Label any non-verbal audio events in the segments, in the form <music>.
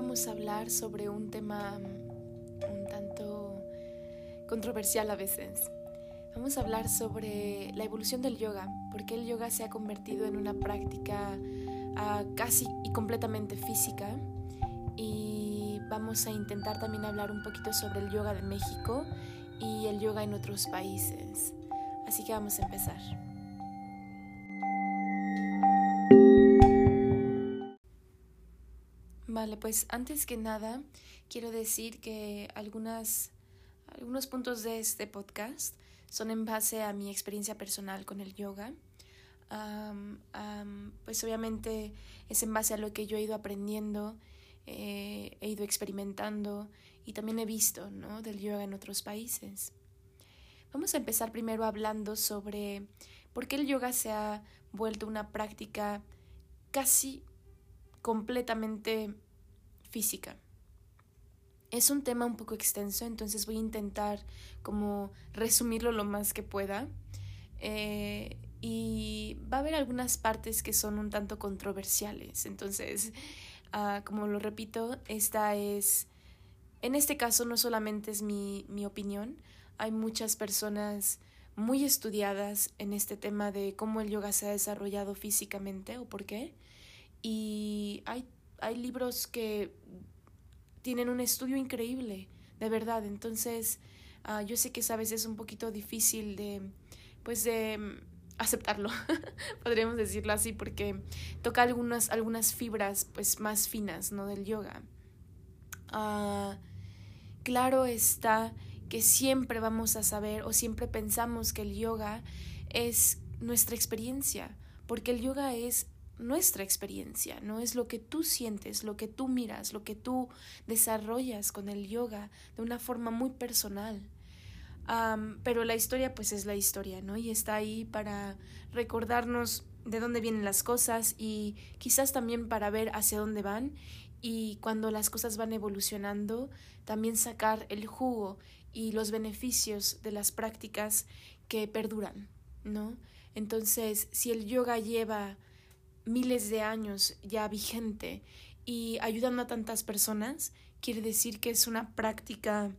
vamos a hablar sobre un tema mm, un tanto controversial a veces. Vamos a hablar sobre la evolución del yoga, porque el yoga se ha convertido en una práctica ah, casi y completamente física. Y vamos a intentar también hablar un poquito sobre el yoga de México y el yoga en otros países. Así que vamos a empezar. Vale, pues antes que nada quiero decir que algunas, algunos puntos de este podcast son en base a mi experiencia personal con el yoga. pues obviamente es en base a lo que yo he ido aprendiendo, eh, he ido experimentando y también he visto ¿no? del yoga en otros países. Vamos a empezar primero hablando sobre por qué el yoga se ha vuelto una práctica casi completamente física. Es un tema un poco extenso, entonces voy a intentar como resumirlo lo más que pueda. Eh, y va a haber algunas partes que son un tanto controversiales. Entonces, ah, como lo repito, esta es, en este caso no solamente es mi, mi opinión, hay muchas personas muy estudiadas en este tema de cómo el yoga se ha desarrollado físicamente o por qué. Y hay hay libros que tienen un estudio increíble, de verdad. Entonces, uh, yo sé que a veces es un poquito difícil de, pues, de mm, aceptarlo, <laughs> podríamos decirlo así, porque toca algunas, algunas fibras, pues, más finas, ¿no? Del yoga. Uh, claro está que siempre vamos a saber o siempre pensamos que el yoga es nuestra experiencia, porque el yoga es nuestra experiencia, no es lo que tú sientes, lo que tú miras, lo que tú desarrollas con el yoga de una forma muy personal. pero la historia pues es la historia, ¿no? Y está ahí para recordarnos de dónde vienen las cosas y quizás también para ver hacia dónde van y cuando las cosas van evolucionando, también sacar el jugo y los beneficios de las prácticas que perduran, ¿no? Entonces, si el yoga lleva miles de años ya vigente y ayudando a tantas personas, quiere decir que es una práctica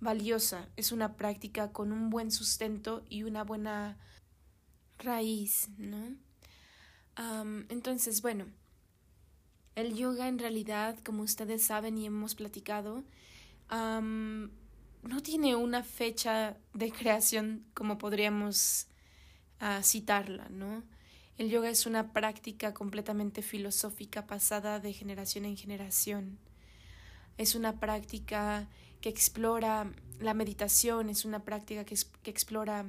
valiosa, es una práctica con un buen sustento y una buena raíz, ¿no? entonces, bueno, el yoga en realidad, como ustedes saben y hemos platicado, no tiene una fecha de creación como podríamos ah, citarla, ¿no? El yoga es una práctica completamente filosófica pasada de generación en generación. Es una práctica que explora la meditación, es una práctica que, explora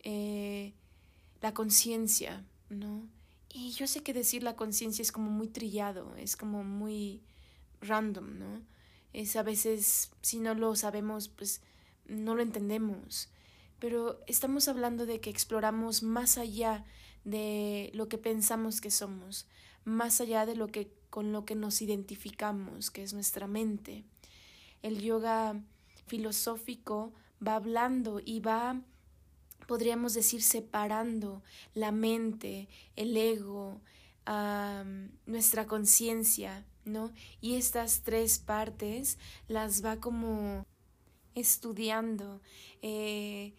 eh, la conciencia, ¿no? Y yo sé que decir la conciencia es como muy trillado, es como muy random, ¿no? Es a veces, si no lo sabemos, pues no lo entendemos. Pero estamos hablando de que exploramos más allá de lo que pensamos que somos, más allá de lo que con lo que nos identificamos, que es nuestra mente. El yoga filosófico va hablando y va podríamos decir separando la mente, el ego, nuestra conciencia, ¿no? Y estas tres partes las va como estudiando, eh,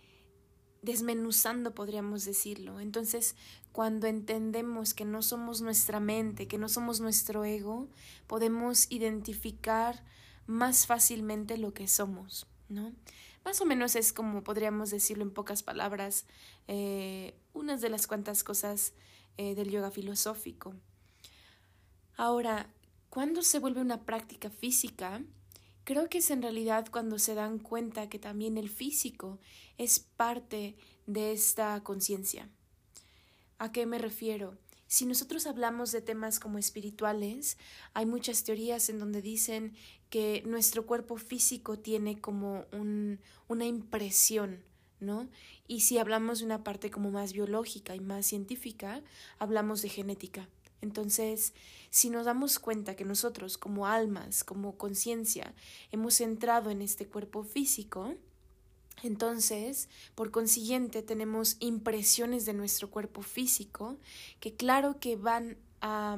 desmenuzando, podríamos decirlo. Entonces, cuando entendemos que no somos nuestra mente, que no somos nuestro ego, podemos identificar más fácilmente lo que somos, ¿no? Más o menos es como podríamos decirlo en pocas palabras, eh, unas de las cuantas cosas eh, del yoga filosófico. Ahora, ¿cuándo se vuelve una práctica física? Creo que es en realidad cuando se dan cuenta que también el físico es parte de esta conciencia. ¿A qué me refiero? Si nosotros hablamos de temas como espirituales, hay muchas teorías en donde dicen que nuestro cuerpo físico tiene como un, una impresión, ¿no? Y si hablamos de una parte como más biológica y más científica, hablamos de genética. Entonces, si nos damos cuenta que nosotros como almas, como conciencia, hemos entrado en este cuerpo físico, entonces, por consiguiente, tenemos impresiones de nuestro cuerpo físico que claro que van a,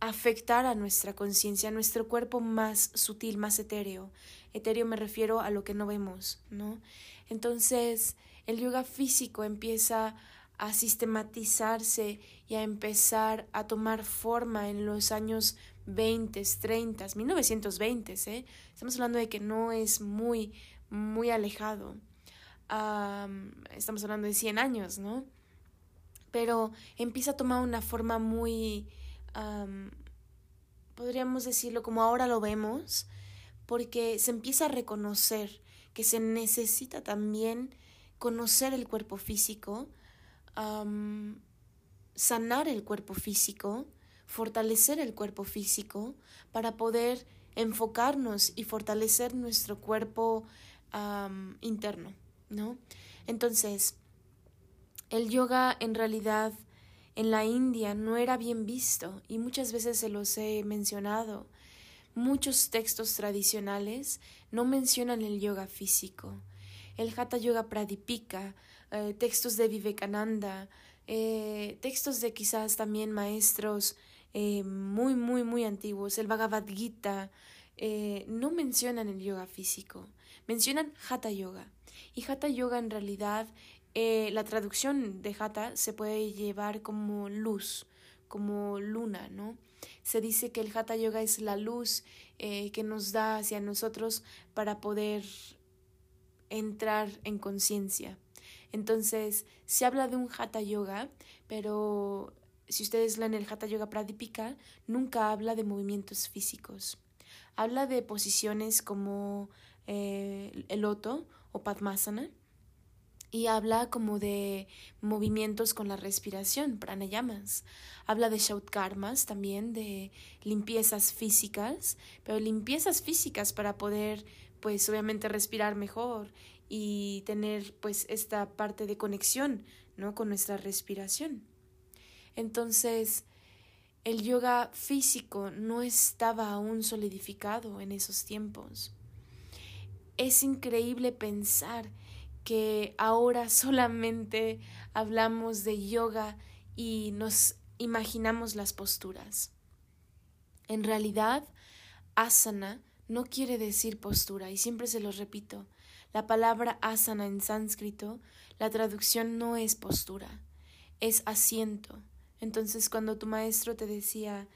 afectar a nuestra conciencia, a nuestro cuerpo más sutil, más etéreo. Etéreo me refiero a lo que no vemos, ¿no? Entonces, el yoga físico empieza a sistematizarse y a empezar a tomar forma en los años 20, 30, 1920, ¿eh? Estamos hablando de que no es muy, muy alejado. estamos hablando de 100 años, ¿no? Pero empieza a tomar una forma muy, podríamos decirlo como ahora lo vemos, porque se empieza a reconocer que se necesita también conocer el cuerpo físico, sanar el cuerpo físico, fortalecer el cuerpo físico para poder enfocarnos y fortalecer nuestro cuerpo interno, ¿no? Entonces, el yoga en realidad en la India no era bien visto y muchas veces se los he mencionado. Muchos textos tradicionales no mencionan el yoga físico. El Hatha Yoga Pradipika, eh, textos de Vivekananda, eh, textos de quizás también maestros eh, muy, muy, muy antiguos, el Bhagavad Gita, no mencionan el yoga físico, mencionan Hatha Yoga. Y Hatha Yoga en realidad, la traducción de Hatha se puede llevar como luz, como luna, ¿no? Se dice que el Hatha Yoga es la luz que nos da hacia nosotros para poder entrar en conciencia. Entonces, se habla de un Hatha Yoga, pero si ustedes leen el Hatha Yoga Pradipika, nunca habla de movimientos físicos. Habla de posiciones como eh, el loto o Padmasana y habla como de movimientos con la respiración, pranayamas. Habla de shautkarmas también, de limpiezas físicas, pero limpiezas físicas para poder, pues obviamente respirar mejor y tener pues esta parte de conexión, ¿no? Con nuestra respiración. Entonces, el yoga físico no estaba aún solidificado en esos tiempos. Es increíble pensar que ahora <laughs> solamente hablamos de yoga y nos imaginamos las posturas. En realidad, asana no quiere decir postura y siempre se lo repito. La palabra asana en sánscrito, la traducción no es postura, es asiento. Entonces cuando tu maestro te decía,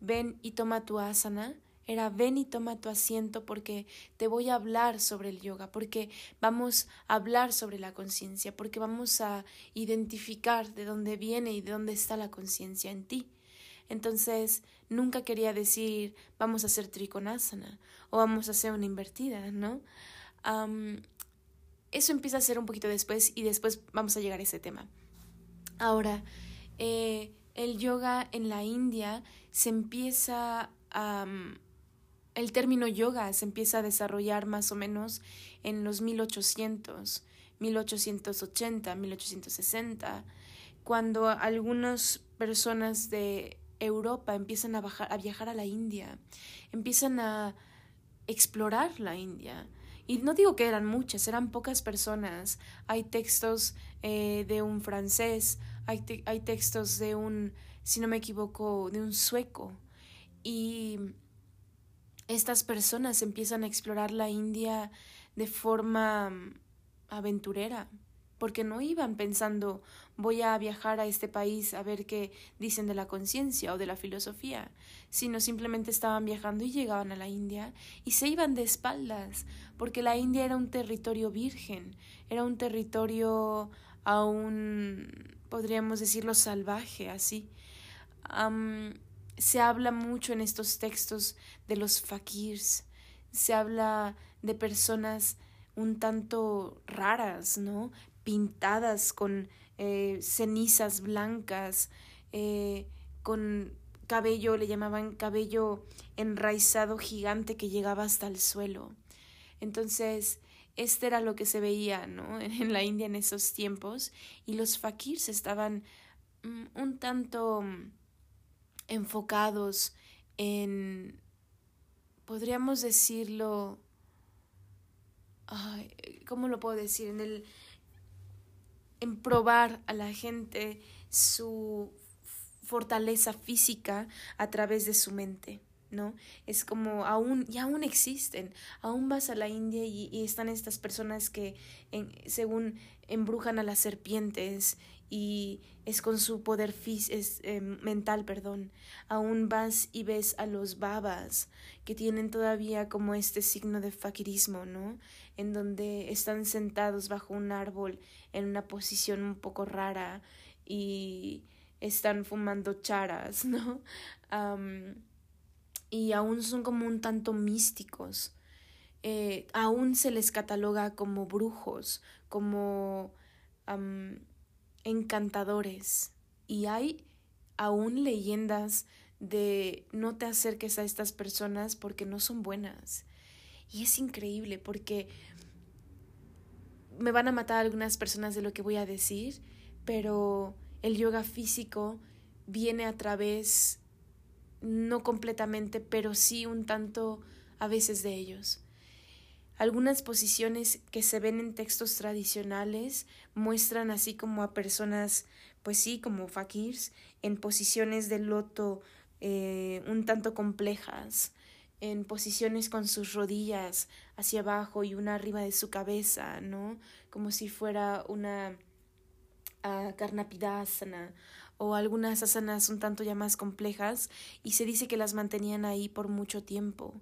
ven y toma tu asana, era ven y toma tu asiento porque te voy a hablar sobre el yoga, porque vamos a hablar sobre la conciencia, porque vamos a identificar de dónde viene y de dónde está la conciencia en ti. Entonces, nunca quería decir vamos a hacer trikonasana o vamos a hacer una invertida, ¿no? Eso empieza a ser un poquito después y después vamos a llegar a ese tema. Ahora, eh, el yoga en la India se empieza a... el término yoga se empieza a desarrollar más o menos en los 1800, 1880, 1860, cuando algunas personas de Europa empiezan a, a viajar a la India, empiezan a explorar la India. Y no digo que eran muchas, eran pocas personas. Hay textos eh, de un francés, hay, hay textos de un, si no me equivoco, de un sueco. Y estas personas empiezan a explorar la India de forma mm, aventurera, porque no iban pensando voy a viajar a este país a ver qué dicen de la conciencia o de la filosofía, sino simplemente estaban viajando y llegaban a la India y se iban de espaldas, porque la India era un territorio virgen, era un territorio aún, podríamos decirlo, salvaje, así. se habla mucho en estos textos de los fakirs, se habla de personas un tanto raras, ¿no? Pintadas con eh, cenizas blancas, eh, con cabello, le llamaban cabello enraizado gigante que llegaba hasta el suelo. Entonces, este era lo que se veía, ¿no? <laughs> En la India en esos tiempos, y los fakirs estaban mm, un tanto mm, enfocados en, podríamos decirlo, ¿cómo lo puedo decir? En el, en probar a la gente su fortaleza física a través de su mente. ¿No? Es como aún, y aún existen, aún vas a la India y, están estas personas que según embrujan a las serpientes y es con su poder fis es, em, mental, perdón. Aún vas y ves a los babas que tienen todavía como este signo de fakirismo, ¿no? En donde están sentados bajo un árbol en una posición un poco rara y están fumando charas, <laughs> ¿no? Y aún son como un tanto místicos. Eh, aún se les cataloga como brujos, como encantadores. Y hay aún leyendas de no te acerques a estas personas porque no son buenas. Y es increíble porque me van a matar algunas personas de lo que voy a decir, pero el yoga físico viene a través, no completamente, pero sí un tanto a veces de ellos. Algunas posiciones que se ven en textos tradicionales muestran así como a personas, pues sí, como fakirs, en posiciones de loto eh, un tanto complejas, en posiciones con sus rodillas hacia abajo y una arriba de su cabeza, ¿no? Como si fuera una Karnapidasana o algunas asanas un tanto ya más complejas y se dice que las mantenían ahí por mucho tiempo.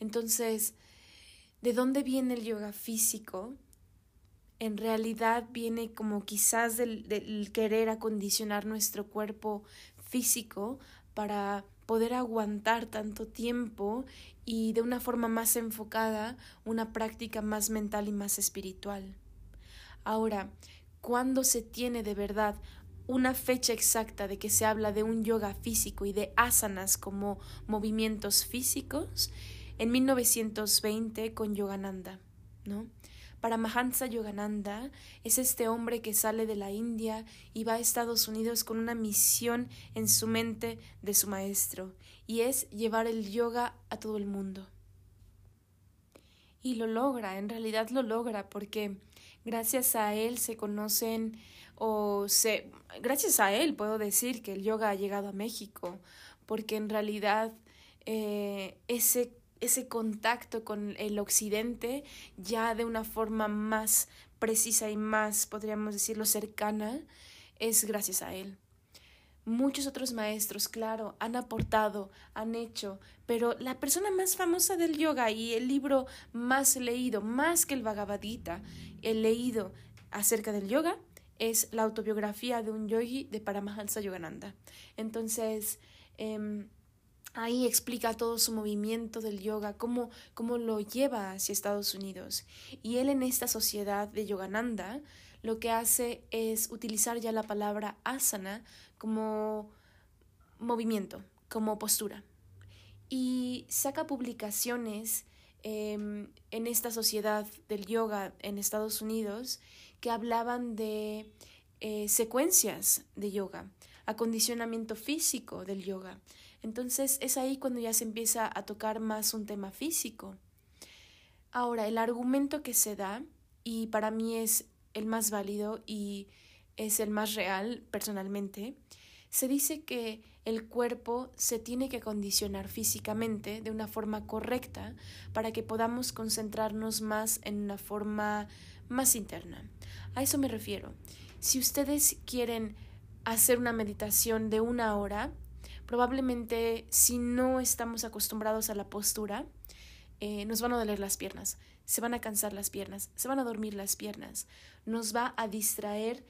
Entonces, ¿de dónde viene el yoga físico? En realidad viene como quizás del, querer acondicionar nuestro cuerpo físico para poder aguantar tanto tiempo y de una forma más enfocada una práctica más mental y más espiritual. Ahora, cuando se tiene de verdad una fecha exacta de que se habla de un yoga físico y de asanas como movimientos físicos, en 1920 con Yogananda, ¿no? Para Mahansa Yogananda es este hombre que sale de la India y va a Estados Unidos con una misión en su mente de su maestro, y es llevar el yoga a todo el mundo. Y lo logra, en realidad lo logra, porque Gracias a él se conocen o se gracias a él puedo decir que el yoga ha llegado a México, porque en realidad eh, ese ese contacto con el occidente ya de una forma más precisa y más, podríamos decirlo, cercana, es gracias a él. Muchos otros maestros, claro, han aportado, han hecho, pero la persona más famosa del yoga y el libro más leído, más que el Bhagavad Gita, el leído acerca del yoga, es la autobiografía de un yogi de Paramahansa Yogananda. Entonces, em, ahí explica todo su movimiento del yoga, cómo, cómo lo lleva hacia Estados Unidos. Y él en esta sociedad de Yogananda lo que hace es utilizar ya la palabra asana como movimiento, como postura. Y saca publicaciones em, en esta sociedad del yoga en Estados Unidos que hablaban de eh, secuencias de yoga, acondicionamiento físico del yoga. Entonces es ahí cuando ya se empieza a tocar más un tema físico. Ahora, el argumento que se da, y para mí es el más válido y es el más real personalmente, se dice que el cuerpo se tiene que acondicionar físicamente de una forma correcta para que podamos concentrarnos más en una forma más interna. A eso me refiero. Si ustedes quieren hacer una meditación de una hora, probablemente si no estamos acostumbrados a la postura, eh, nos van a doler las piernas, se van a cansar las piernas, se van a dormir las piernas, nos va a distraer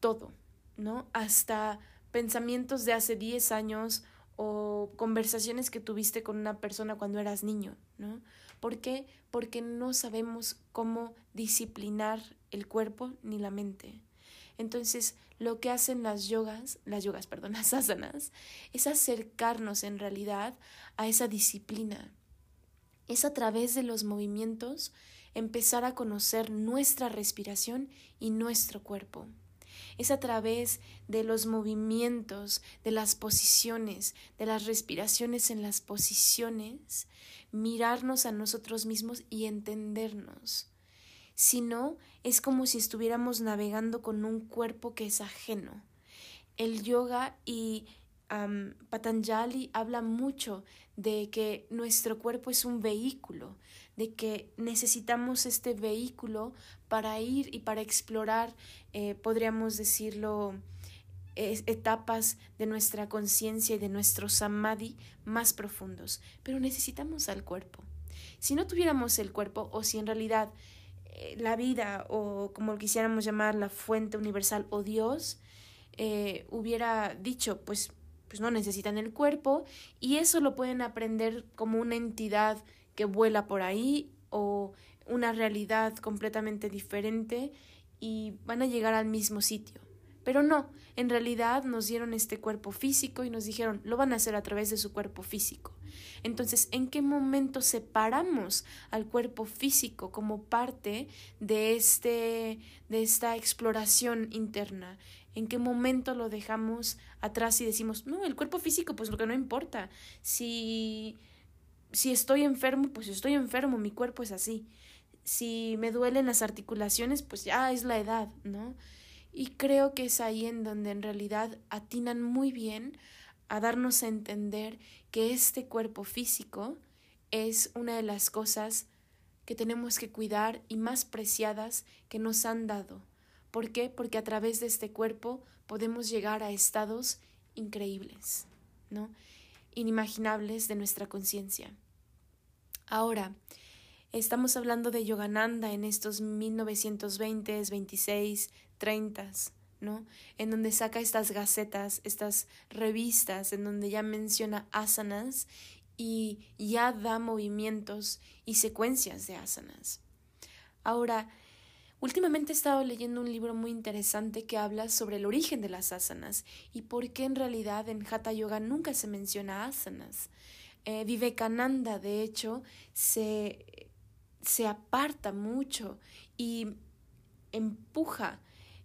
todo, ¿no? Hasta pensamientos de hace 10 años o conversaciones que tuviste con una persona cuando eras niño, ¿no? ¿Por qué? Porque no sabemos cómo disciplinar el cuerpo ni la mente. Entonces, lo que hacen las yogas, las yogas, perdón, <laughs> las asanas, es acercarnos en realidad a esa disciplina. Es a través de los movimientos empezar a conocer nuestra respiración y nuestro cuerpo. Es a través de los movimientos, de las posiciones, de las respiraciones en las posiciones, mirarnos a nosotros mismos y entendernos. Si no, es como si estuviéramos navegando con un cuerpo que es ajeno. El yoga y Patanjali habla mucho de que nuestro cuerpo es un vehículo, de que necesitamos este vehículo para ir y para explorar, eh, podríamos decirlo, etapas de nuestra conciencia y de nuestro samadhi más profundos. Pero necesitamos al cuerpo. Si no tuviéramos el cuerpo, o si en realidad eh, la vida, o como quisiéramos llamar la fuente universal, o Dios, eh, hubiera dicho, pues pues no necesitan el cuerpo y eso lo pueden aprender como una entidad que vuela por ahí o una realidad completamente diferente y van a llegar al mismo sitio. Pero no, en realidad nos dieron este cuerpo físico y nos dijeron, lo van a hacer a través de su cuerpo físico. Entonces, ¿en qué momento separamos al cuerpo físico como parte de este de esta exploración interna? ¿En qué momento lo dejamos atrás y decimos, no, el cuerpo físico, pues lo que no importa. Si, si estoy enfermo, pues estoy enfermo, mi cuerpo es así. Si me duelen las articulaciones, pues ya es la edad, ¿no? Y creo que es ahí en donde en realidad atinan muy bien a darnos a entender que este cuerpo físico es una de las cosas que tenemos que cuidar y más preciadas que nos han dado ¿Por qué? Porque a través de este cuerpo podemos llegar a estados increíbles, ¿no? Inimaginables de nuestra conciencia. Ahora, estamos hablando de Yogananda en estos 1920s, 26, 30, ¿no? En donde saca estas gacetas, estas revistas, en donde ya menciona asanas y ya da movimientos y secuencias de asanas. Ahora, Últimamente he estado leyendo un libro muy interesante que habla sobre el origen de las asanas y por qué en realidad en Hatha Yoga nunca se menciona asanas. Eh, Vivekananda, de hecho, se, se aparta mucho y empuja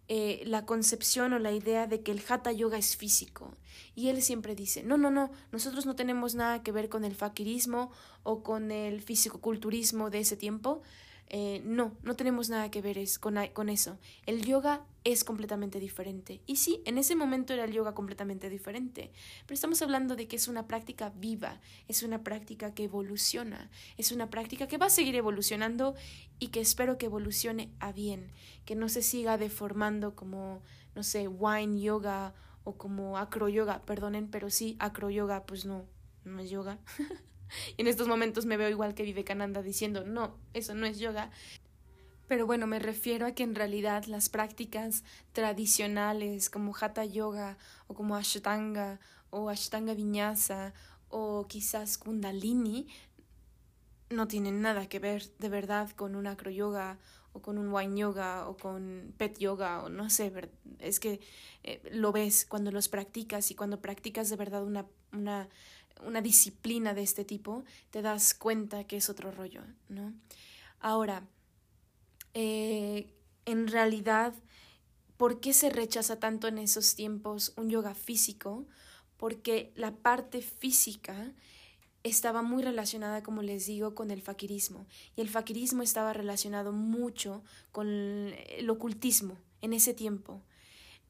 eh, la concepción o la idea de que el hatha yoga es físico. Y él siempre dice, no, no, no, nosotros no tenemos nada que ver con el fakirismo o con el fisicoculturismo de ese tiempo, eh, no, no tenemos nada que ver es, con, con, eso. El yoga es completamente diferente. Y sí, en ese momento era el yoga completamente diferente, pero estamos hablando de que es una práctica viva, es una práctica que evoluciona, es una práctica que va a seguir evolucionando y que espero que evolucione a bien, que no se siga deformando como, no sé, wine yoga o como acro yoga, perdonen, pero sí, acro yoga, pues no, no es yoga. <laughs> <laughs> Y en estos momentos me veo igual que Vivekananda diciendo, no, eso no es yoga. Pero bueno, me refiero a que en realidad las prácticas tradicionales como Hatha Yoga o como Ashtanga o Ashtanga Vinyasa o quizás Kundalini no tienen nada que ver de verdad con un acro yoga o con un wine yoga o con pet yoga o no sé, es que eh, lo ves cuando los practicas y cuando practicas de verdad una una disciplina de este tipo, te das cuenta que es otro rollo, ¿no? Ahora, eh, en realidad, ¿por qué se rechaza tanto en esos tiempos un yoga físico? Porque la parte física estaba muy relacionada, como les digo, con el faquirismo. Y el faquirismo estaba relacionado mucho con el ocultismo en ese tiempo.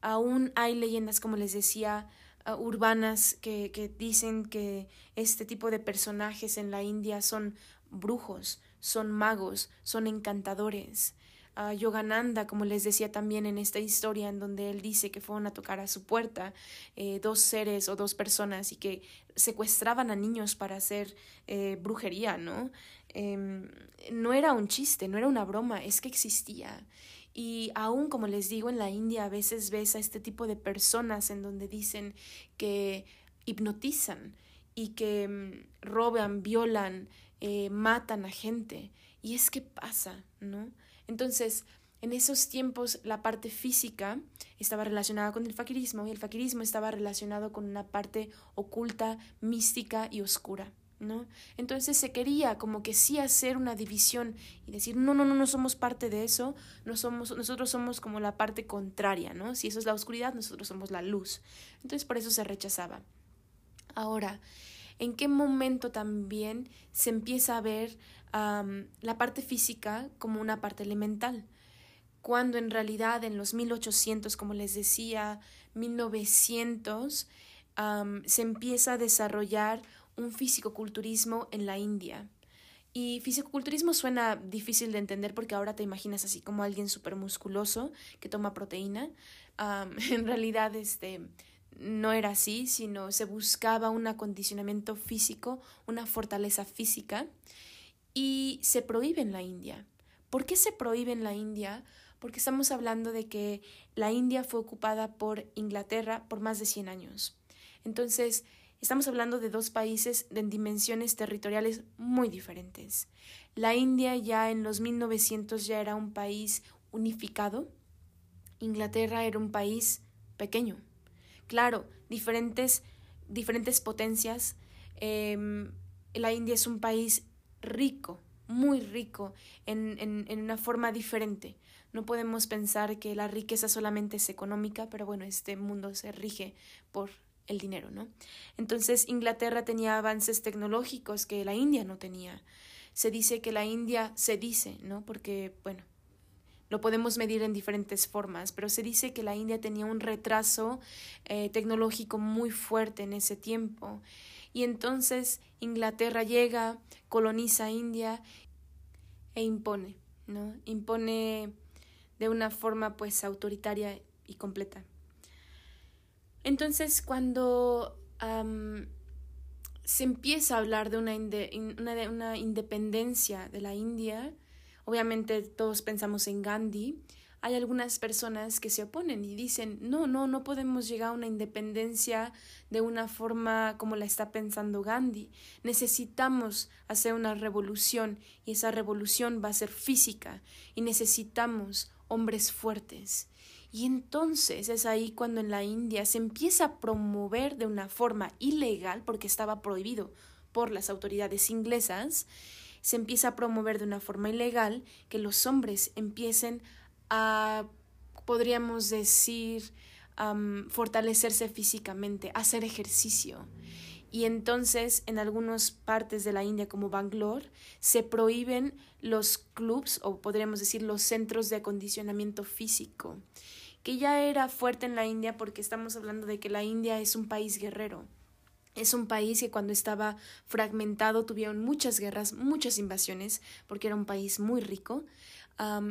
Aún hay leyendas, como les decía, Uh, urbanas que, que dicen que este tipo de personajes en la India son brujos, son magos, son encantadores. Uh, Yogananda, como les decía también en esta historia en donde él dice que fueron a tocar a su puerta eh, dos seres o dos personas y que secuestraban a niños para hacer eh, brujería, ¿no? Em, no era un chiste, no era una broma, es que existía. Y aún, como les digo, en la India a veces ves a este tipo de personas en donde dicen que hipnotizan y que mm, roban, violan, eh, matan a gente. Y es que pasa, ¿no? Entonces, en esos tiempos la parte física estaba relacionada con el faquirismo y el faquirismo estaba relacionado con una parte oculta, mística y oscura. ¿No? Entonces se quería como que sí hacer una división y decir, no, no, no, no somos parte de eso, no somos, nosotros somos como la parte contraria, ¿no? Si eso es la oscuridad, nosotros somos la luz. Entonces por eso se rechazaba. Ahora, ¿en qué momento también se empieza a ver la parte física como una parte elemental? Cuando en realidad en los 1800, como les decía, 1900, se empieza a desarrollar un fisicoculturismo en la India. Y fisicoculturismo suena difícil de entender porque ahora te imaginas así como alguien súper musculoso que toma proteína. <laughs> en realidad, este, no era así, sino se buscaba un acondicionamiento físico, una fortaleza física, y se prohíbe en la India. ¿Por qué se prohíbe en la India? Porque estamos hablando de que la India fue ocupada por Inglaterra por más de 100 años. Entonces, estamos hablando de dos países de dimensiones territoriales muy diferentes. La India ya en los 1900 ya era un país unificado. Inglaterra era un país pequeño. Claro, diferentes, diferentes potencias. Em, la India es un país rico, muy rico, en, en, en una forma diferente. No podemos pensar que la riqueza solamente es económica, pero bueno, este mundo se rige por el dinero, ¿no? Entonces Inglaterra tenía avances tecnológicos que la India no tenía. Se dice que la India se dice, ¿no? Porque, bueno, lo podemos medir en diferentes formas, pero se dice que la India tenía un retraso eh, tecnológico muy fuerte en ese tiempo. Y entonces Inglaterra llega, coloniza India e impone, ¿no? Impone de una forma pues autoritaria y completa. Entonces cuando se empieza a hablar de una, una, una independencia de la India, obviamente todos pensamos en Gandhi, hay algunas personas que se oponen y dicen, no, no, no podemos llegar a una independencia de una forma como la está pensando Gandhi. Necesitamos hacer una revolución y esa revolución va a ser física y necesitamos hombres fuertes. Y entonces es ahí cuando en la India se empieza a promover de una forma ilegal, porque estaba prohibido por las autoridades inglesas, se empieza a promover de una forma ilegal que los hombres empiecen a, podríamos decir, fortalecerse físicamente, hacer ejercicio. Y entonces en algunas partes de la India como Bangalore se prohíben los clubs o podríamos decir los centros de acondicionamiento físico, que ya era fuerte en la India porque estamos hablando de que la India es un país guerrero. Es un país que cuando estaba fragmentado tuvieron muchas guerras, muchas invasiones, porque era un país muy rico.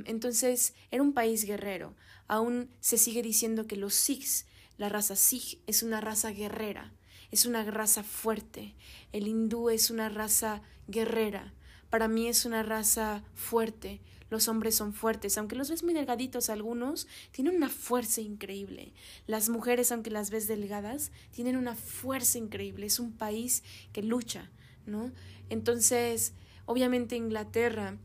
entonces era un país guerrero. Aún se sigue diciendo que los Sikhs, la raza Sikh, es una raza guerrera es una raza fuerte. El hindú es una raza guerrera. Para mí es una raza fuerte. Los hombres son fuertes, aunque los ves muy delgaditos algunos, tienen una fuerza increíble. Las mujeres, aunque las ves delgadas, tienen una fuerza increíble. Es un país que lucha, ¿no? Entonces, obviamente Inglaterra,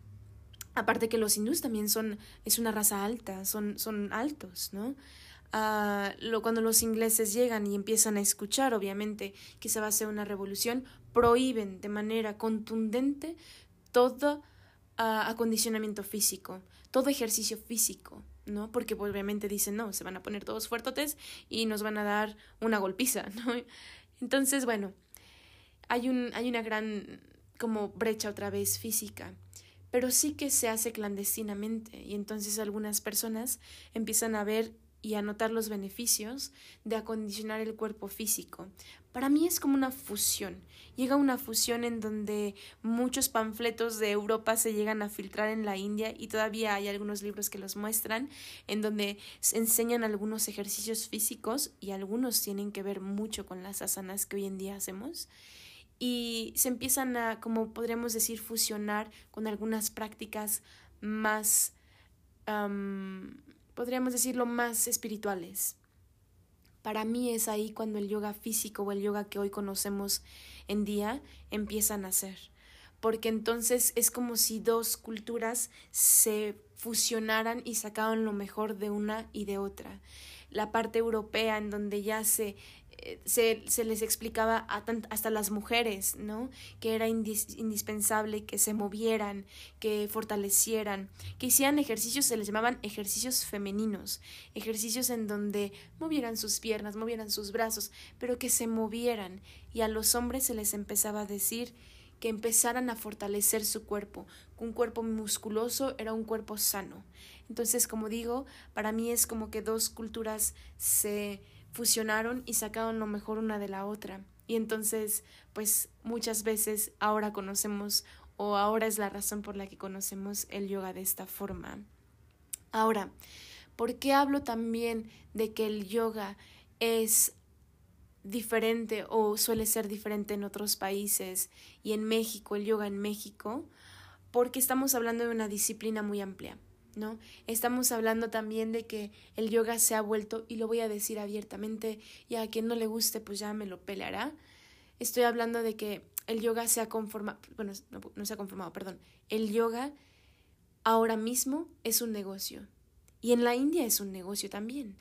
aparte que los hindús también son, es una raza alta, son, son altos, ¿no? lo, cuando los ingleses llegan y empiezan a escuchar, obviamente, que se va a hacer una revolución, prohíben de manera contundente todo acondicionamiento físico, todo ejercicio físico, ¿no? Porque pues, obviamente dicen, no, se van a poner todos fuertotes y nos van a dar una golpiza, <laughs> ¿no? Entonces, bueno, hay, un, hay una gran como brecha otra vez física pero sí que se hace clandestinamente y entonces algunas personas empiezan a ver y anotar los beneficios de acondicionar el cuerpo físico. Para mí es como una fusión. Llega una fusión en donde muchos panfletos de Europa se llegan a filtrar en la India y todavía hay algunos libros que los muestran, en donde se enseñan algunos ejercicios físicos y algunos tienen que ver mucho con las asanas que hoy en día hacemos y se empiezan a, como podríamos decir, fusionar con algunas prácticas más podríamos decirlo, más espirituales. Para mí es ahí cuando el yoga físico o el yoga que hoy conocemos en día empieza a nacer, porque entonces es como si dos culturas se fusionaran y sacaban lo mejor de una y de otra. La parte europea en donde ya se se, se, les explicaba hasta las mujeres, ¿no? Que era indispensable que se movieran, que fortalecieran, que hicieran ejercicios, se les llamaban ejercicios femeninos, ejercicios en donde movieran sus piernas, movieran sus brazos, pero que se movieran. Y a los hombres se les empezaba a decir que empezaran a fortalecer su cuerpo. Un cuerpo musculoso era un cuerpo sano. Entonces, como digo, para mí es como que dos culturas se fusionaron y sacaron lo mejor una de la otra. Y entonces, pues muchas veces ahora conocemos o ahora es la razón por la que conocemos el yoga de esta forma. Ahora, ¿por qué hablo también de que el yoga es diferente o suele ser diferente en otros países y en México, el yoga en México? Porque estamos hablando de una disciplina muy amplia. ¿No? Estamos hablando también de que el yoga se ha vuelto, y lo voy a decir abiertamente, y a quien no le guste, pues ya me lo peleará. Estoy hablando de que el yoga se ha conformado, bueno, no, se ha conformado, perdón. El yoga ahora mismo es un negocio. Y en la India es un negocio también.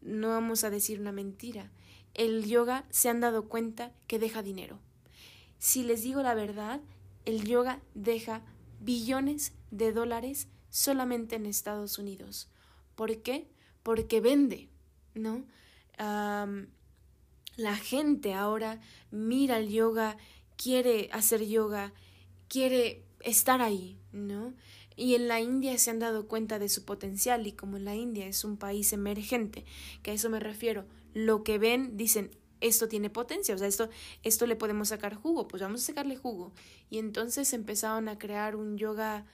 No vamos a decir una mentira. El yoga se han dado cuenta que deja dinero. Si les digo la verdad, el yoga deja billones de dólares solamente en Estados Unidos. ¿Por qué? Porque vende, ¿no? la gente ahora mira el yoga, quiere hacer yoga, quiere estar ahí, ¿no? Y en la India se han dado cuenta de su potencial y como en la India es un país emergente, que a eso me refiero, lo que ven dicen, esto tiene potencia, o sea, esto, esto le podemos sacar jugo, pues vamos a sacarle jugo. Y entonces empezaron a crear un yoga,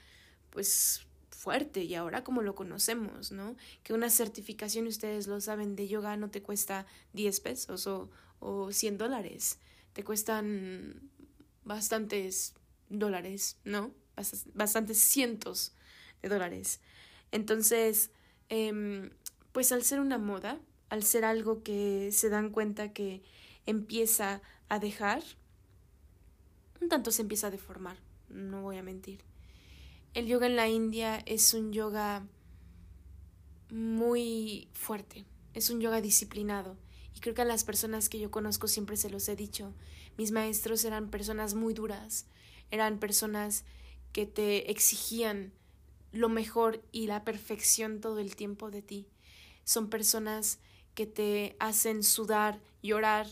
pues fuerte y ahora como lo conocemos, ¿no? Que una certificación, ustedes lo saben, de yoga no te cuesta 10 pesos o, o 100 dólares, te cuestan bastantes dólares, ¿no? Bastantes cientos de dólares. Entonces, em, pues al ser una moda, al ser algo que se dan cuenta que empieza a dejar, un tanto se empieza a deformar, no voy a mentir. El yoga en la India es un yoga muy fuerte, es un yoga disciplinado. Y creo que a las personas que yo conozco siempre se los he dicho. Mis maestros eran personas muy duras, eran personas que te exigían lo mejor y la perfección todo el tiempo de ti. Son personas que te hacen sudar, llorar,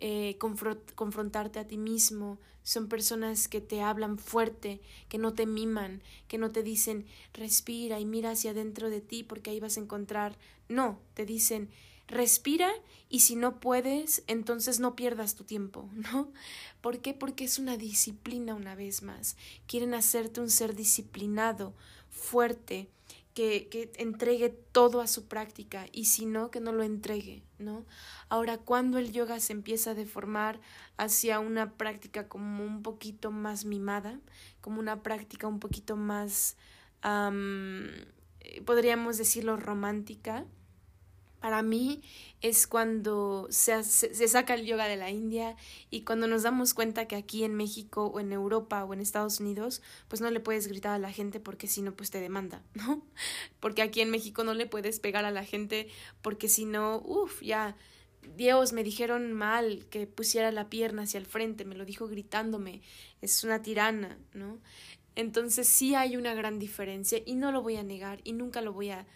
eh, confrontarte a ti mismo, son personas que te hablan fuerte, que no te miman, que no te dicen respira y mira hacia adentro de ti porque ahí vas a encontrar. No, te dicen respira y si no puedes, entonces no pierdas tu tiempo, <laughs> ¿no? ¿Por qué? Porque es una disciplina una vez más. Quieren hacerte un ser disciplinado, fuerte, que, entregue todo a su práctica y si no, que no lo entregue, ¿no? Ahora, cuando el yoga se empieza a deformar hacia una práctica como un poquito más mimada, como una práctica un poquito más, eh, podríamos decirlo, romántica, para mí es cuando se, se, saca el yoga de la India y cuando nos damos cuenta que aquí en México o en Europa o en Estados Unidos, pues no le puedes gritar a la gente porque si no, pues te demanda, <laughs> ¿no? Porque aquí en México no le puedes pegar a la gente porque si no, uff, ya, Dios, me dijeron mal que pusiera la pierna hacia el frente, me lo dijo gritándome, es una tirana, ¿no? Entonces sí hay una gran diferencia y no lo voy a negar y nunca lo voy a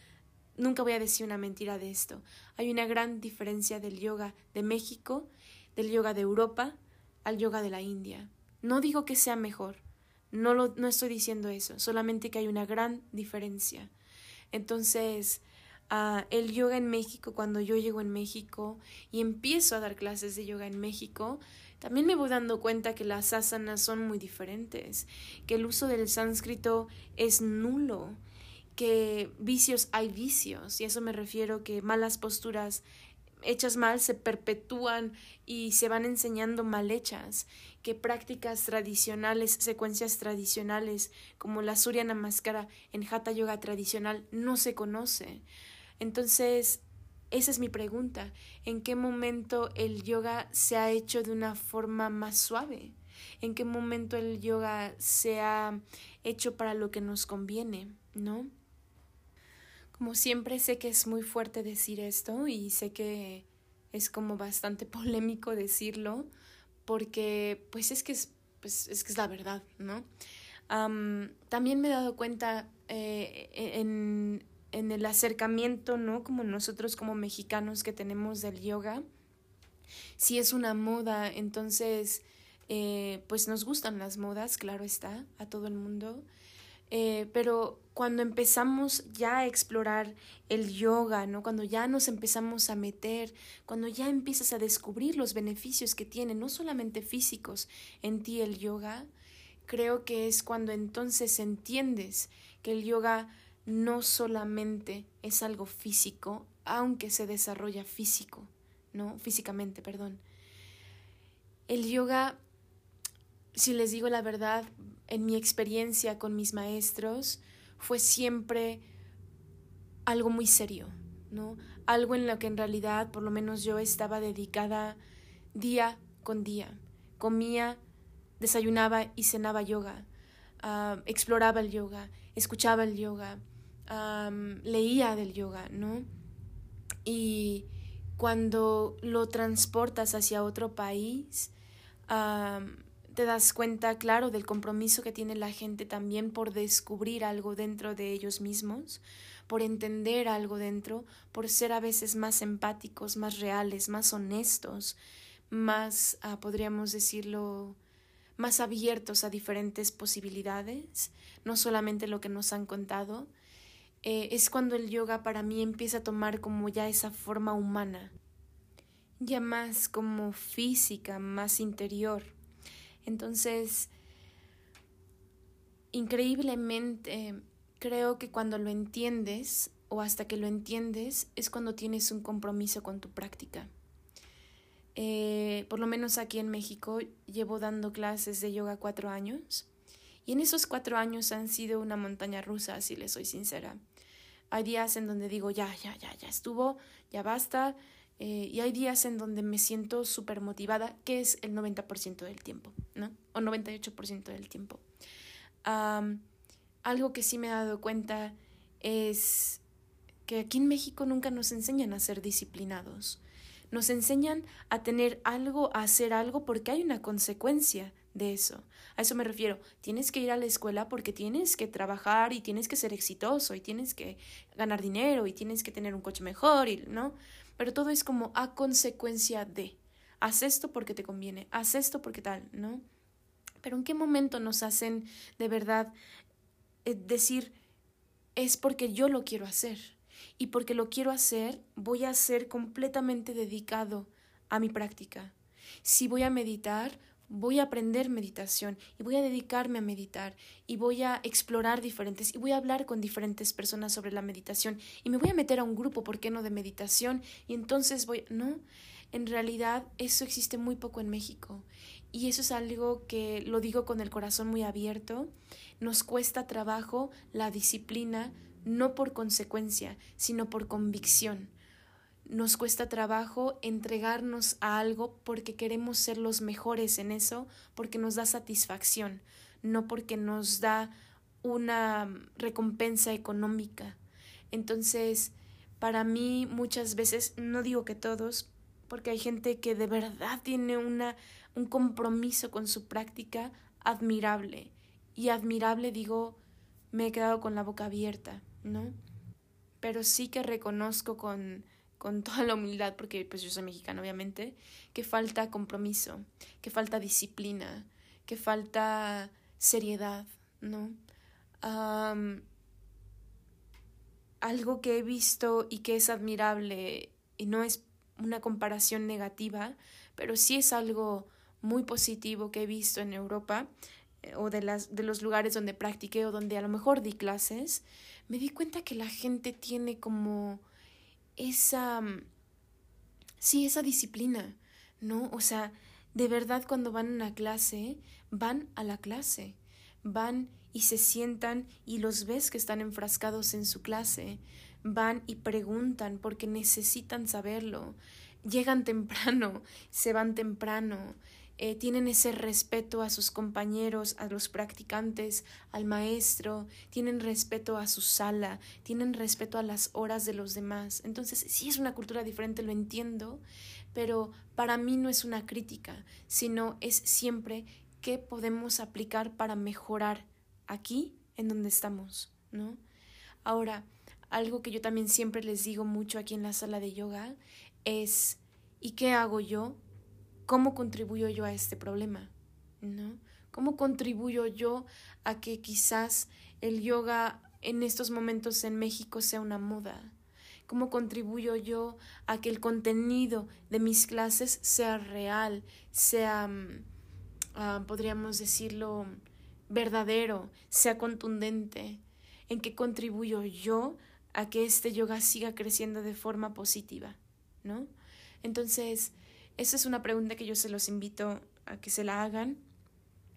Nunca voy a decir una mentira de esto. Hay una gran diferencia del yoga de México, del yoga de Europa, al yoga de la India. No digo que sea mejor, no, lo, no estoy diciendo eso, solamente que hay una gran diferencia. Entonces, uh, el yoga en México, cuando yo llego en México y empiezo a dar clases de yoga en México, también me voy dando cuenta que las asanas son muy diferentes, que el uso del sánscrito es nulo, que vicios hay vicios, y eso me refiero que malas posturas hechas mal se perpetúan y se van enseñando mal hechas, que prácticas tradicionales, secuencias tradicionales como la Surya Namaskara en Hatha Yoga tradicional no se conoce. Entonces, esa es mi pregunta, ¿en qué momento el yoga se ha hecho de una forma más suave? ¿En qué momento el yoga se ha hecho para lo que nos conviene, no? Como siempre sé que es muy fuerte decir esto y sé que es como bastante <laughs> polémico decirlo porque pues es que es, pues, es, que es la verdad, ¿no? también me he dado cuenta eh, en, en el acercamiento, ¿no? Como nosotros como mexicanos que tenemos del yoga, si es una moda, entonces, eh, pues nos gustan las modas, claro está, a todo el mundo. Eh, pero cuando empezamos ya a explorar el yoga, ¿no? Cuando ya nos empezamos a meter, cuando ya empiezas a descubrir los beneficios que tiene, no solamente físicos, en ti el yoga, creo que es cuando entonces entiendes que el yoga no solamente es algo físico, aunque se desarrolla físico, ¿no? Físicamente, perdón. El yoga, si les digo la verdad, en mi experiencia con mis maestros, fue siempre algo muy serio, ¿no? Algo en lo que en realidad, por lo menos yo estaba dedicada día con día. Comía, desayunaba y cenaba yoga, ah, exploraba el yoga, escuchaba el yoga, leía del yoga, ¿no? Y cuando lo transportas hacia otro país, te das cuenta, claro, del compromiso que tiene la gente también por descubrir algo dentro de ellos mismos, por entender algo dentro, por ser a veces más empáticos, más reales, más honestos, más, ah, podríamos decirlo, más abiertos a diferentes posibilidades, no solamente lo que nos han contado, eh, es cuando el yoga para mí empieza a tomar como ya esa forma humana, ya más como física, más interior. Entonces, increíblemente, creo que cuando lo entiendes o hasta que lo entiendes es cuando tienes un compromiso con tu práctica. Eh, por lo menos aquí en México llevo dando clases de yoga cuatro años y en esos cuatro años han sido una montaña rusa, si les soy sincera. Hay días en donde digo, ya, ya, ya, ya estuvo, ya basta. Eh, y hay días en donde me siento súper motivada, que es el 90% del tiempo, ¿no? O 98% del tiempo. algo que sí me he dado cuenta es que aquí en México nunca nos enseñan a ser disciplinados. Nos enseñan a tener algo, a hacer algo porque hay una consecuencia de eso. A eso me refiero. Tienes que ir a la escuela porque tienes que trabajar y tienes que ser exitoso y tienes que ganar dinero y tienes que tener un coche mejor, y, ¿no? Pero todo es como a consecuencia de. Haz esto porque te conviene, haz esto porque tal, ¿no? Pero ¿en qué momento nos hacen de verdad eh, decir es porque yo lo quiero hacer? Y porque lo quiero hacer, voy a ser completamente dedicado a mi práctica. Si voy a meditar, voy a aprender meditación y voy a dedicarme a meditar y voy a explorar diferentes y voy a hablar con diferentes personas sobre la meditación y me voy a meter a un grupo, ¿por qué no?, de meditación y entonces voy, no, en realidad eso existe muy poco en México y eso es algo que lo digo con el corazón muy abierto, nos cuesta trabajo la disciplina no por consecuencia, sino por convicción nos cuesta trabajo entregarnos a algo porque queremos ser los mejores en eso, porque nos da satisfacción, no porque nos da una recompensa económica. Entonces, para mí muchas veces, no digo que todos, porque hay gente que de verdad tiene una, un compromiso con su práctica admirable. Y admirable digo, me he quedado con la boca abierta, ¿no? Pero sí que reconozco con con toda la humildad, porque pues yo soy mexicana obviamente, que falta compromiso, que falta disciplina, que falta seriedad, ¿no? algo que he visto y que es admirable y no es una comparación negativa, pero sí es algo muy positivo que he visto en Europa eh, o de, las, de los lugares donde practiqué o donde a lo mejor di clases, me di cuenta que la gente tiene como esa, mm, sí, esa disciplina, ¿no? O sea, de verdad cuando van a una clase, van a la clase, van y se sientan y los ves que están enfrascados en su clase, van y preguntan porque necesitan saberlo, llegan <laughs> temprano, se van temprano, eh, tienen ese respeto a sus compañeros, a los practicantes, al maestro, tienen respeto a su sala, tienen respeto a las horas de los demás. Entonces, sí es una cultura diferente, lo entiendo, pero para mí no es una crítica, sino es siempre qué podemos aplicar para mejorar aquí en donde estamos, ¿no? Ahora, algo que yo también siempre les digo mucho aquí en la sala de yoga es ¿y qué hago yo ¿Cómo contribuyo yo a este problema? ¿No? ¿Cómo contribuyo yo a que quizás el yoga en estos momentos en México sea una moda? ¿Cómo contribuyo yo a que el contenido de mis clases sea real, sea, mm, ah, podríamos decirlo, verdadero, sea contundente? ¿En qué contribuyo yo a que este yoga siga creciendo de forma positiva? ¿No? Entonces, esa es una pregunta que yo se los invito a que se la hagan.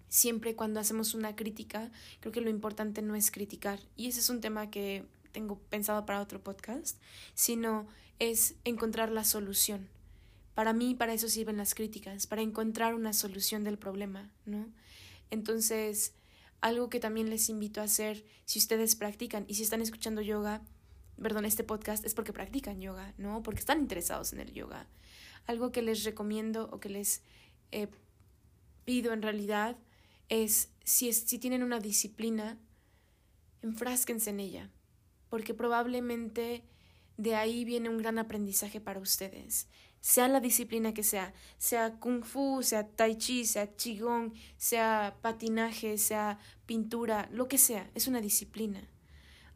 Siempre cuando hacemos una crítica, creo que lo importante no es criticar. Y ese es un tema que tengo pensado para otro podcast, sino es encontrar la solución. Para mí, para eso sirven las críticas, para encontrar una solución del problema, ¿no? Entonces, algo que también les invito a hacer, si ustedes practican y si están escuchando yoga, perdón, este podcast es porque practican yoga, ¿no? Porque están interesados en el yoga. Algo que les recomiendo o que les eh, pido en realidad es si, es, si tienen una disciplina, enfrásquense en ella porque probablemente de ahí viene un gran aprendizaje para ustedes. Sea la disciplina que sea, sea kung fu, sea tai chi, sea qigong, sea patinaje, sea pintura, lo que sea, es una disciplina.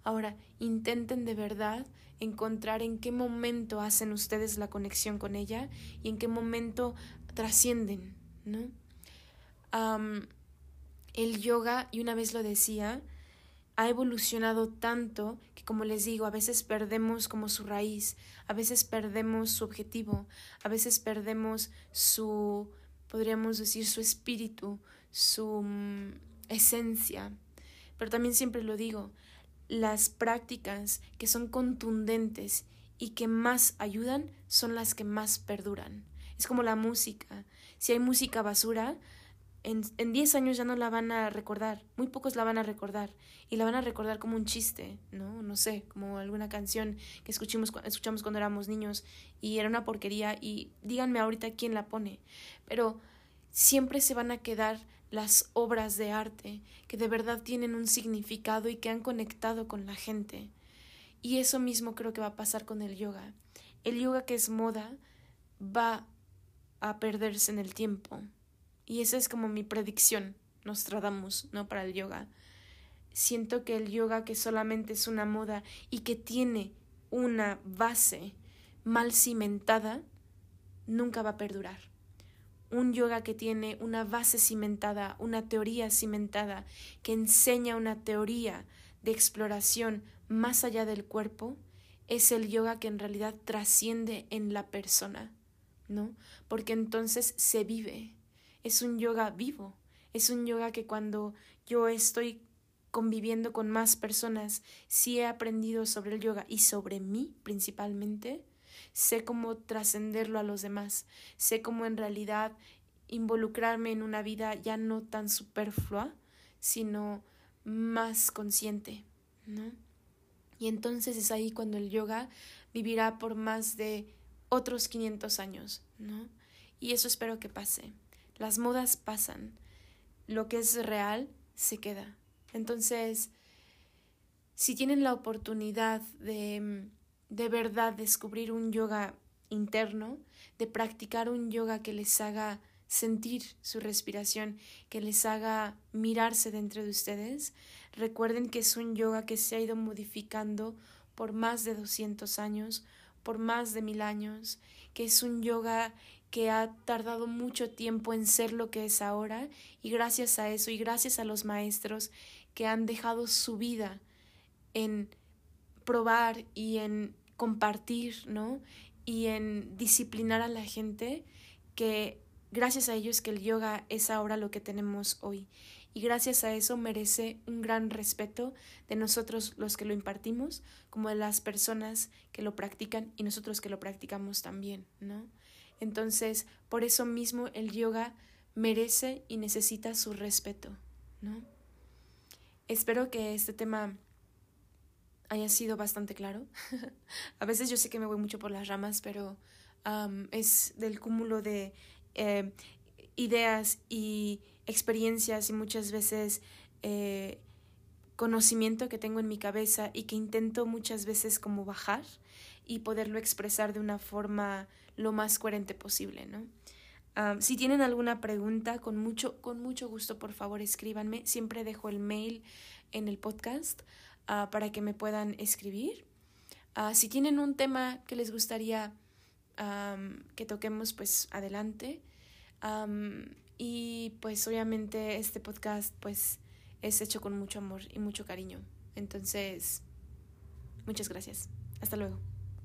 Ahora, intenten de verdad encontrar en qué momento hacen ustedes la conexión con ella y en qué momento trascienden, ¿no? el yoga, y una vez lo decía, ha evolucionado tanto que, como les digo, a veces perdemos como su raíz, a veces perdemos su objetivo, a veces perdemos su, podríamos decir, su espíritu, su mm, esencia. Pero también siempre lo digo, las prácticas que son contundentes y que más ayudan son las que más perduran. Es como la música. Si hay música basura, en 10 años ya no la van a recordar, muy pocos la van a recordar y la van a recordar como un chiste, ¿no? No sé, como alguna canción que escuchamos, escuchamos cuando éramos niños y era una porquería y díganme ahorita quién la pone, pero siempre se van a quedar las obras de arte que de verdad tienen un significado y que han conectado con la gente. Y eso mismo creo que va a pasar con el yoga. El yoga que es moda va a perderse en el tiempo y esa es como mi predicción, nos tratamos, ¿no? Para el yoga. Siento que el yoga que solamente es una moda y que tiene una base mal cimentada, nunca va a perdurar. Un yoga que tiene una base cimentada, una teoría cimentada, que enseña una teoría de exploración más allá del cuerpo, es el yoga que en realidad trasciende en la persona, ¿no? Porque entonces se vive, es un yoga vivo, es un yoga que cuando yo estoy conviviendo con más personas, si he aprendido sobre el yoga y sobre mí principalmente, sé cómo trascenderlo a los demás, sé cómo en realidad involucrarme en una vida ya no tan superflua, sino más consciente, ¿no? Y entonces es ahí cuando el yoga vivirá por más de otros 500 años, ¿no? Y eso espero que pase. Las modas pasan, lo que es real se queda. Entonces, si tienen la oportunidad de de verdad descubrir un yoga interno, de practicar un yoga que les haga sentir su respiración, que les haga mirarse dentro de ustedes, recuerden que es un yoga que se ha ido modificando por más de 200 años, por más de mil años, que es un yoga que ha tardado mucho tiempo en ser lo que es ahora y gracias a eso y gracias a los maestros que han dejado su vida en probar y en compartir, ¿no? Y en disciplinar a la gente que gracias a ellos que el yoga es ahora lo que tenemos hoy y gracias a eso merece un gran respeto de nosotros los que lo impartimos como de las personas que lo practican y nosotros que lo practicamos también, ¿no? Entonces, por eso mismo el yoga merece y necesita su respeto, ¿no? Espero que este tema haya sido bastante claro. <laughs> a veces yo sé que me voy mucho por las ramas, pero es del cúmulo de eh, ideas y experiencias y muchas veces eh, conocimiento que tengo en mi cabeza y que intento muchas veces como bajar y poderlo expresar de una forma lo más coherente posible, ¿no? si tienen alguna pregunta, con mucho, con mucho gusto, por favor, escríbanme. Siempre dejo el mail en el podcast ah, para que me puedan escribir. Ah, si tienen un tema que les gustaría que toquemos, pues adelante. y pues obviamente este podcast pues es hecho con mucho amor y mucho cariño. Entonces, muchas gracias. Hasta luego.